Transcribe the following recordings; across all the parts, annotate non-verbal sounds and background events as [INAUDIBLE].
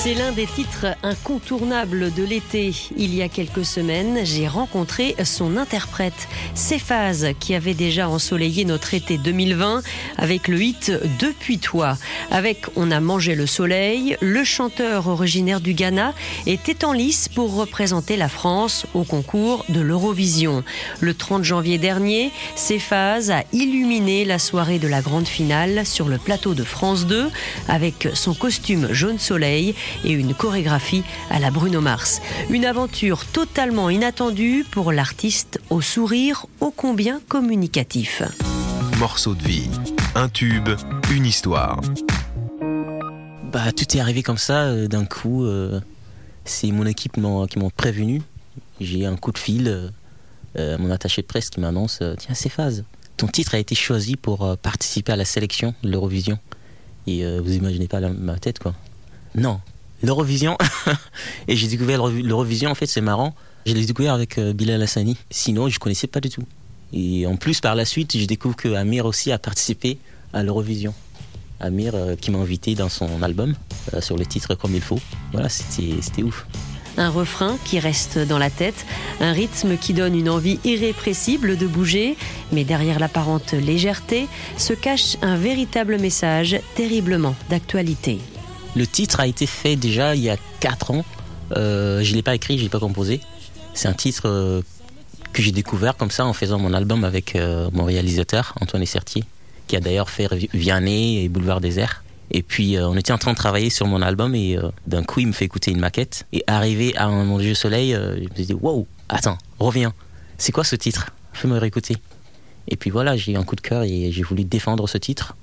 C'est l'un des titres incontournables de l'été. Il y a quelques semaines, j'ai rencontré son interprète, Céphase, qui avait déjà ensoleillé notre été 2020 avec le hit Depuis toi. Avec On a mangé le soleil, le chanteur originaire du Ghana était en lice pour représenter la France au concours de l'Eurovision. Le 30 janvier dernier, Céphase a illuminé la soirée de la grande finale sur le plateau de France 2 avec son costume jaune soleil et une chorégraphie à la Bruno Mars. Une aventure totalement inattendue pour l'artiste au sourire ô combien communicatif. Morceau de vie, un tube, une histoire. Bah, tout est arrivé comme ça euh, d'un coup. euh, c'est mon équipe qui m'ont prévenu. J'ai un coup de fil, euh, euh, mon attaché de presse qui m'annonce euh, Tiens, c'est phase. Ton titre a été choisi pour euh, participer à la sélection de l'Eurovision. Et euh, vous imaginez pas la- ma tête, quoi. Non, l'Eurovision. [LAUGHS] et j'ai découvert l'Euro- l'Eurovision, en fait, c'est marrant. Je l'ai découvert avec euh, Bilal Hassani. Sinon, je connaissais pas du tout. Et en plus, par la suite, je découvre que Amir aussi a participé à l'Eurovision. Amir euh, qui m'a invité dans son album euh, sur les titres comme il faut. Voilà, c'était ouf. Un refrain qui reste dans la tête, un rythme qui donne une envie irrépressible de bouger, mais derrière l'apparente légèreté se cache un véritable message terriblement d'actualité. Le titre a été fait déjà il y a 4 ans. Euh, je ne l'ai pas écrit, je ne l'ai pas composé. C'est un titre euh, que j'ai découvert comme ça en faisant mon album avec euh, mon réalisateur, Antoine Essertier, qui a d'ailleurs fait Vianney et Boulevard Désert. Et puis on était en train de travailler sur mon album et d'un coup il me fait écouter une maquette. Et arrivé à mon jeu soleil, je me suis dit wow, attends, reviens. C'est quoi ce titre? Fais-moi réécouter. Et puis voilà, j'ai eu un coup de cœur et j'ai voulu défendre ce titre.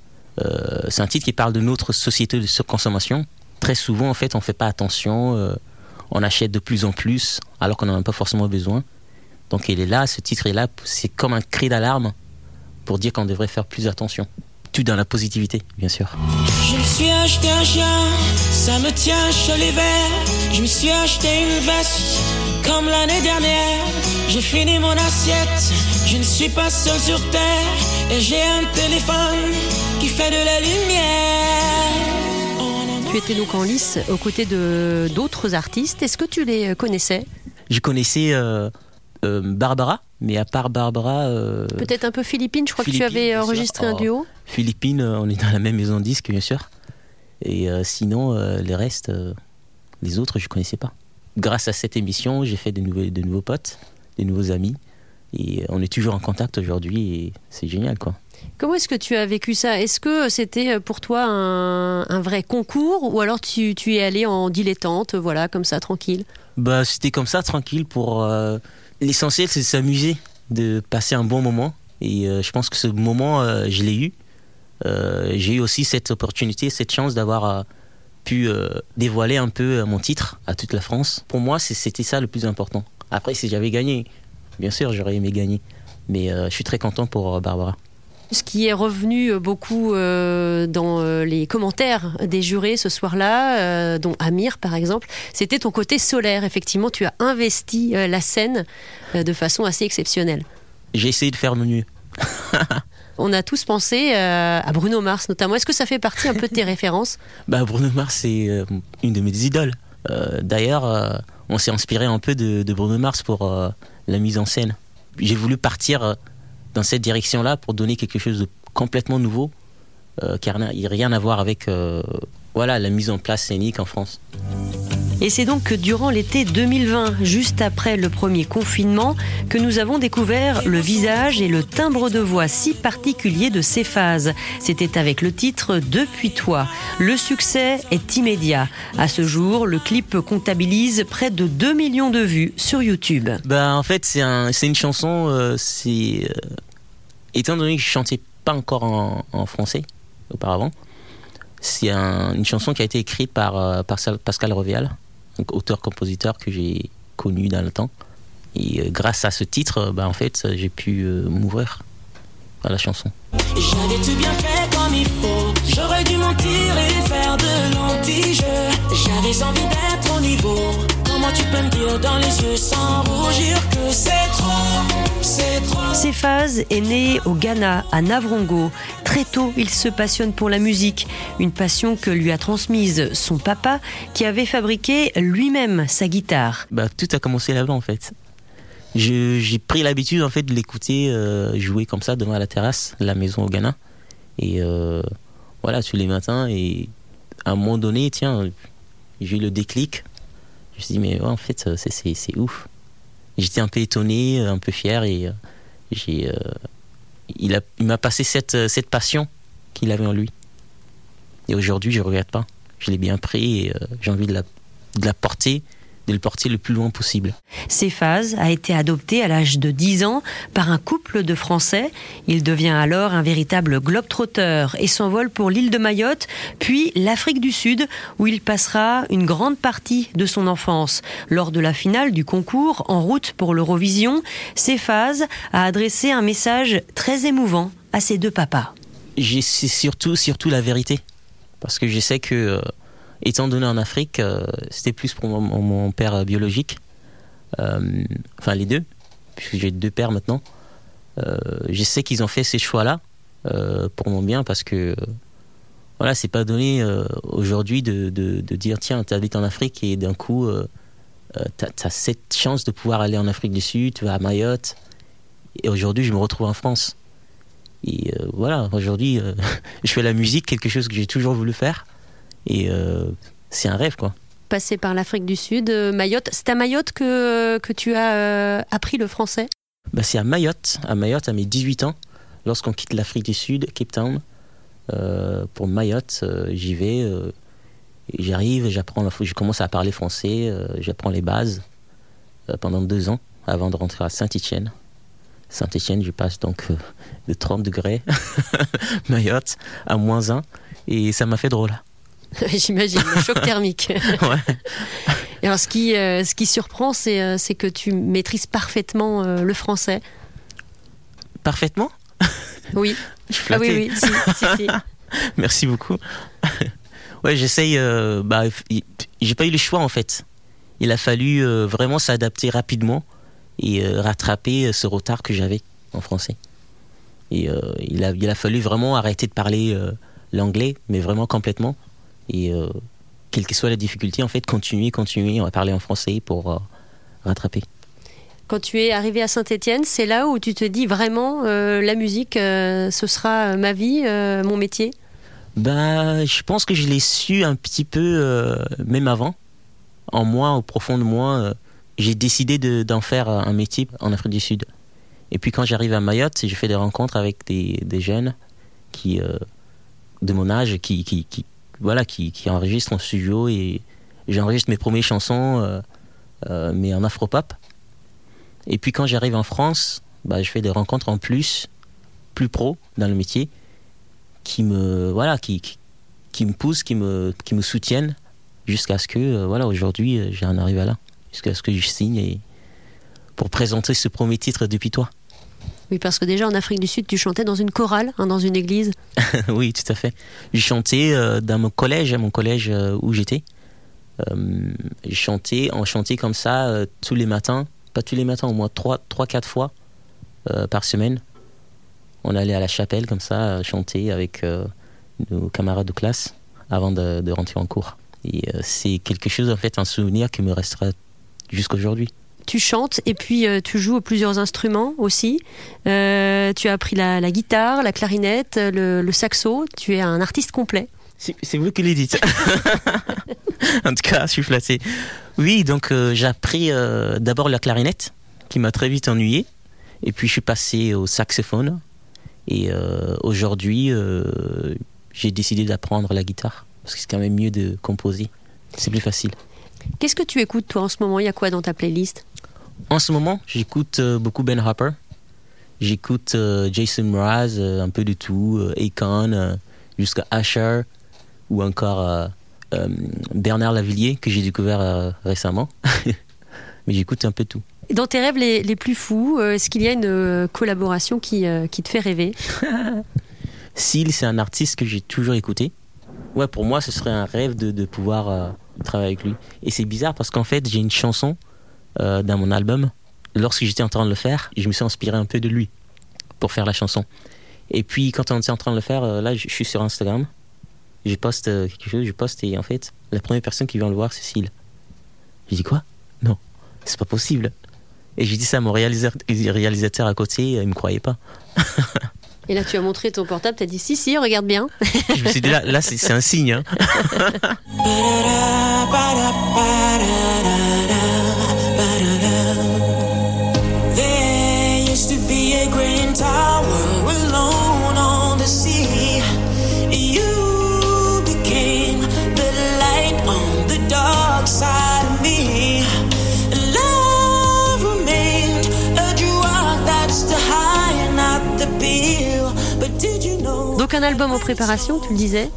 Euh, c'est un titre qui parle de notre société de surconsommation. Très souvent, en fait, on fait pas attention, euh, on achète de plus en plus alors qu'on n'en a pas forcément besoin. Donc il est là, ce titre est là, c'est comme un cri d'alarme pour dire qu'on devrait faire plus attention. Tout dans la positivité, bien sûr. Je me suis acheté un chien, ça me tient chaud l'hiver. Je me suis acheté une veste, comme l'année dernière. J'ai fini mon assiette, je ne suis pas seul sur terre. Et j'ai un téléphone qui fait de la lumière. Oh, Tu étais donc en lice aux côtés de d'autres artistes. Est-ce que tu les connaissais? Je connaissais euh, euh, Barbara, mais à part Barbara, euh, Peut-être un peu Philippine, je crois que tu Philippine, avais enregistré un Oh. duo. Philippines, euh, on est dans la même maison de disque, bien sûr. Et euh, sinon, euh, les restes, euh, les autres, je connaissais pas. Grâce à cette émission, j'ai fait de nouveaux, de nouveaux potes, de nouveaux amis. Et on est toujours en contact aujourd'hui et c'est génial, quoi. Comment est-ce que tu as vécu ça? Est-ce que c'était pour toi un, vrai concours ou alors tu, es allé en dilettante, voilà, comme ça, tranquille? Bah, c'était comme ça, tranquille. Pour euh, l'essentiel, c'est de s'amuser, de passer un bon moment. Et euh, je pense que ce moment, euh, je l'ai eu. Euh, j'ai eu aussi cette opportunité, cette chance d'avoir euh, pu euh, dévoiler un peu euh, mon titre à toute la France. Pour moi, c'était ça le plus important. Après, si j'avais gagné, bien sûr, j'aurais aimé gagner. Mais euh, je suis très content pour euh, Barbara. Ce qui est revenu beaucoup euh, dans euh, les commentaires des jurés ce soir-là, euh, dont Amir par exemple, c'était ton côté solaire. Effectivement, tu as investi euh, la scène euh, de façon assez exceptionnelle. J'ai essayé de faire le [LAUGHS] mieux. On a tous pensé euh, à Bruno Mars notamment. Est-ce que ça fait partie un peu de tes références [LAUGHS] Bah, Bruno Mars, c'est euh, une de mes idoles. Euh, D'ailleurs, euh, on s'est inspiré un peu de, de Bruno Mars pour euh, la mise en scène. J'ai voulu partir euh, dans cette direction-là pour donner quelque chose de complètement nouveau, euh, qui n'a rien à voir avec euh, voilà, la mise en place scénique en France. Et c'est donc que durant l'été 2020, juste après le premier confinement, que nous avons découvert le visage et le timbre de voix si particulier de ces phases. C'était avec le titre Depuis toi. Le succès est immédiat. À ce jour, le clip comptabilise près de 2 millions de vues sur YouTube. Bah, en fait, c'est un, c'est une chanson, euh, c'est. Étant donné que je chantais pas encore en, en français auparavant, c'est un- une chanson qui a été écrite par, euh, par Pascal Revial, auteur-compositeur que j'ai connu dans le temps. Et euh, grâce à ce titre, euh, bah, en fait, j'ai pu euh, m'ouvrir à la chanson. J'avais tout bien fait comme il faut. J'aurais dû mentir et faire de l'anti-jeu. J'avais envie d'être au niveau. Comme Comment tu peux me dire dans les yeux sans rougir que c'est trop, Cephas est né au Ghana, à Navrongo. Très tôt, il se passionne pour la musique, une passion que lui a transmise son papa, qui avait fabriqué lui-même sa guitare. Bah, tout a commencé là-bas en fait. J'ai pris l'habitude en fait de l'écouter euh, jouer comme ça devant la terrasse la maison au Ghana. Et euh, voilà, tous les matins. Et à un moment donné, tiens, j'ai eu le déclic. Je me suis dit, mais en fait, c'est- c'est ouf. J'étais un peu étonné, un peu fier. Et euh, j'ai, euh, il m'a passé cette, euh, cette passion qu'il avait en lui. Et aujourd'hui, je ne regrette pas. Je l'ai bien pris et euh, j'ai envie de la, de la porter, de le porter le plus loin possible. Cephas a été adopté à l'âge de 10 ans par un couple de Français. Il devient alors un véritable globe-trotteur et s'envole pour l'île de Mayotte, puis l'Afrique du Sud, où il passera une grande partie de son enfance. Lors de la finale du concours, en route pour l'Eurovision, Cephas a adressé un message très émouvant à ses deux papas. C'est surtout, surtout la vérité. Parce que je sais que, euh, étant donné en Afrique, euh, c'était plus pour mon, père euh, biologique. Euh, enfin, les deux, puisque j'ai deux pères maintenant. Je sais qu'ils ont fait ces choix-là pour mon bien parce que, voilà, c'est pas donné aujourd'hui de, de- dire tiens, tu habites en Afrique et d'un coup, euh, tu as, cette chance de pouvoir aller en Afrique du Sud, tu vas à Mayotte. Et aujourd'hui, je me retrouve en France. Et voilà, aujourd'hui, [LAUGHS] je fais la musique, quelque chose que j'ai toujours voulu faire. Et euh, c'est un rêve, quoi. Passé par l'Afrique du Sud, euh, Mayotte. C'est à Mayotte que, que tu as euh, appris le français? Bah, c'est à Mayotte, à Mayotte, à mes 18 ans, lorsqu'on quitte l'Afrique du Sud, Cape Town, pour Mayotte, j'y vais, j'arrive, j'apprends, je commence à parler français, euh, j'apprends les bases euh, pendant deux ans, avant de rentrer à Saint-Étienne. Saint-Étienne, je passe donc euh, de 30 degrés, [LAUGHS] Mayotte, à moins 1, et ça m'a fait drôle. [LAUGHS] J'imagine, le choc thermique. [LAUGHS] Ouais. [LAUGHS] Et alors, ce qui, euh, ce qui surprend, c'est euh, que tu maîtrises parfaitement euh, le français. Parfaitement? Oui. Je suis Ah oui, oui. Si, si, si. Merci beaucoup. ouais, j'essaye. euh, bah, j'ai pas eu le choix en fait. Il a fallu vraiment s'adapter rapidement et rattraper ce retard que j'avais en français. Et il, a, il a fallu vraiment arrêter de parler l'anglais, mais vraiment complètement. Et euh, quelle que soit la difficulté, en fait, continuer, continuer, on va parler en français pour euh, rattraper. Quand tu es arrivé à Saint-Étienne, c'est là où tu te dis vraiment euh, la musique, ce sera ma vie, mon métier? Bah, je pense que je l'ai su un petit peu, même avant. En moi, au profond de moi, j'ai décidé de- d'en faire un métier en Afrique du Sud. Et puis quand j'arrive à Mayotte, j'ai fait des rencontres avec des, des jeunes qui, euh, de mon âge qui, qui, qui- voilà, qui, qui enregistrent en studio et j'enregistre mes premières chansons, euh, euh, mais en afropop. Et puis quand j'arrive en France, bah, je fais des rencontres en plus, plus pro dans le métier qui me voilà qui, qui, me poussent qui me qui me soutiennent jusqu'à ce que euh, voilà aujourd'hui j'en arrive à là jusqu'à ce que je signe et pour présenter ce premier titre depuis toi Oui, parce que déjà en Afrique du Sud, tu chantais dans une chorale, hein, dans une église. [LAUGHS] oui tout à fait. J'ai chanté euh, dans mon collège à mon collège euh, où j'étais. Euh, j'ai chanté on chantait comme ça euh, tous les matins. Pas tous les matins au moins trois trois quatre fois par semaine. On allait à la chapelle comme ça chanter avec nos camarades de classe avant de, de rentrer en cours. Et c'est quelque chose en fait un souvenir qui me restera jusqu'aujourd'hui Tu chantes et puis euh, tu joues plusieurs instruments aussi. Euh, tu as appris la, la guitare, la clarinette, le, le saxo. Tu es un artiste complet. C'est vous qui le dites. [LAUGHS] en tout cas, je suis flatté. Oui, donc euh, j'ai appris d'abord la clarinette, qui m'a très vite ennuyé. Et puis je suis passé au saxophone. Et aujourd'hui, j'ai décidé d'apprendre la guitare. Parce que c'est quand même mieux de composer. C'est plus facile. Qu'est-ce que tu écoutes toi en ce moment? Il y a quoi dans ta playlist? En ce moment, j'écoute euh, beaucoup Ben Harper. J'écoute euh, Jason Mraz, euh, un peu de tout, euh, Akon, euh, jusqu'à Asher, ou encore euh, euh, Bernard Lavillier, que j'ai découvert euh, récemment. [LAUGHS] Mais j'écoute un peu tout. Dans tes rêves les, les plus fous, euh, est-ce qu'il y a une collaboration qui, euh, qui te fait rêver? [LAUGHS] Seal, c'est un artiste que j'ai toujours écouté. Ouais, pour moi, ce serait un rêve de, de pouvoir euh, travailler avec lui. Et c'est bizarre parce qu'en fait, j'ai une chanson euh, dans mon album. Lorsque j'étais en train de le faire, je me suis inspiré un peu de lui pour faire la chanson. Et puis, quand on était en train de le faire, euh, là, je je suis sur Instagram. Je poste euh, quelque chose, je poste et en fait, la première personne qui vient le voir, c'est Cécile. Je dis quoi? Non, c'est pas possible. Et j'ai dit ça à mon réalisateur, réalisateur à côté, il me croyait pas. [LAUGHS] Et là, tu as montré ton portable, tu as dit si, si, regarde bien. [LAUGHS] Je me suis dit là, là c'est c'est un signe. hein. [LAUGHS] un album en préparation, tu le disais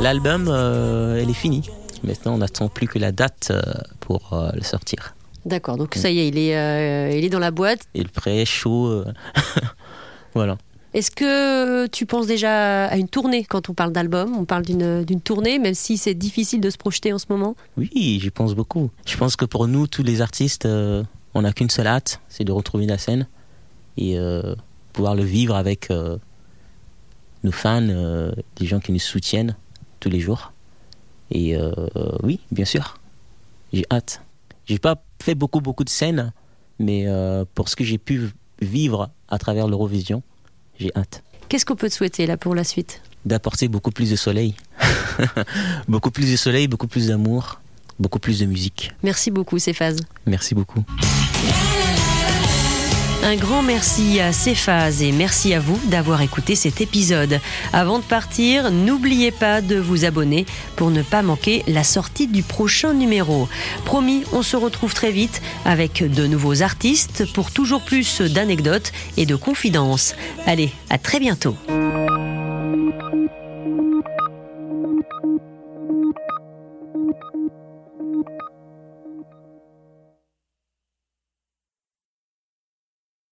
L'album, euh, elle est finie. Maintenant, on n'attend plus que la date euh, pour euh, le sortir. D'accord, donc ça y est, il est, euh, il est dans la boîte. Et le prêt, chaud. [LAUGHS] voilà. Est-ce que tu penses déjà à une tournée quand on parle d'album? On parle d'une d'une tournée, même si c'est difficile de se projeter en ce moment? Oui, j'y pense beaucoup. Je pense que pour nous, tous les artistes, euh, on n'a qu'une seule hâte, c'est de retrouver la scène et euh, pouvoir le vivre avec euh, nos fans, euh, des gens qui nous soutiennent tous les jours. Et euh, oui, bien sûr, j'ai hâte. J'ai pas fait beaucoup, beaucoup de scènes, mais euh, pour ce que j'ai pu vivre à travers l'Eurovision, j'ai hâte Qu'est-ce qu'on peut te souhaiter là pour la suite? D'apporter beaucoup plus de soleil. [LAUGHS] beaucoup plus de soleil, beaucoup plus d'amour, beaucoup plus de musique. Merci beaucoup, Céphase. Merci beaucoup. Un grand merci à Céphase et merci à vous d'avoir écouté cet épisode. Avant de partir, n'oubliez pas de vous abonner pour ne pas manquer la sortie du prochain numéro. Promis, on se retrouve très vite avec de nouveaux artistes pour toujours plus d'anecdotes et de confidences. Allez, à très bientôt.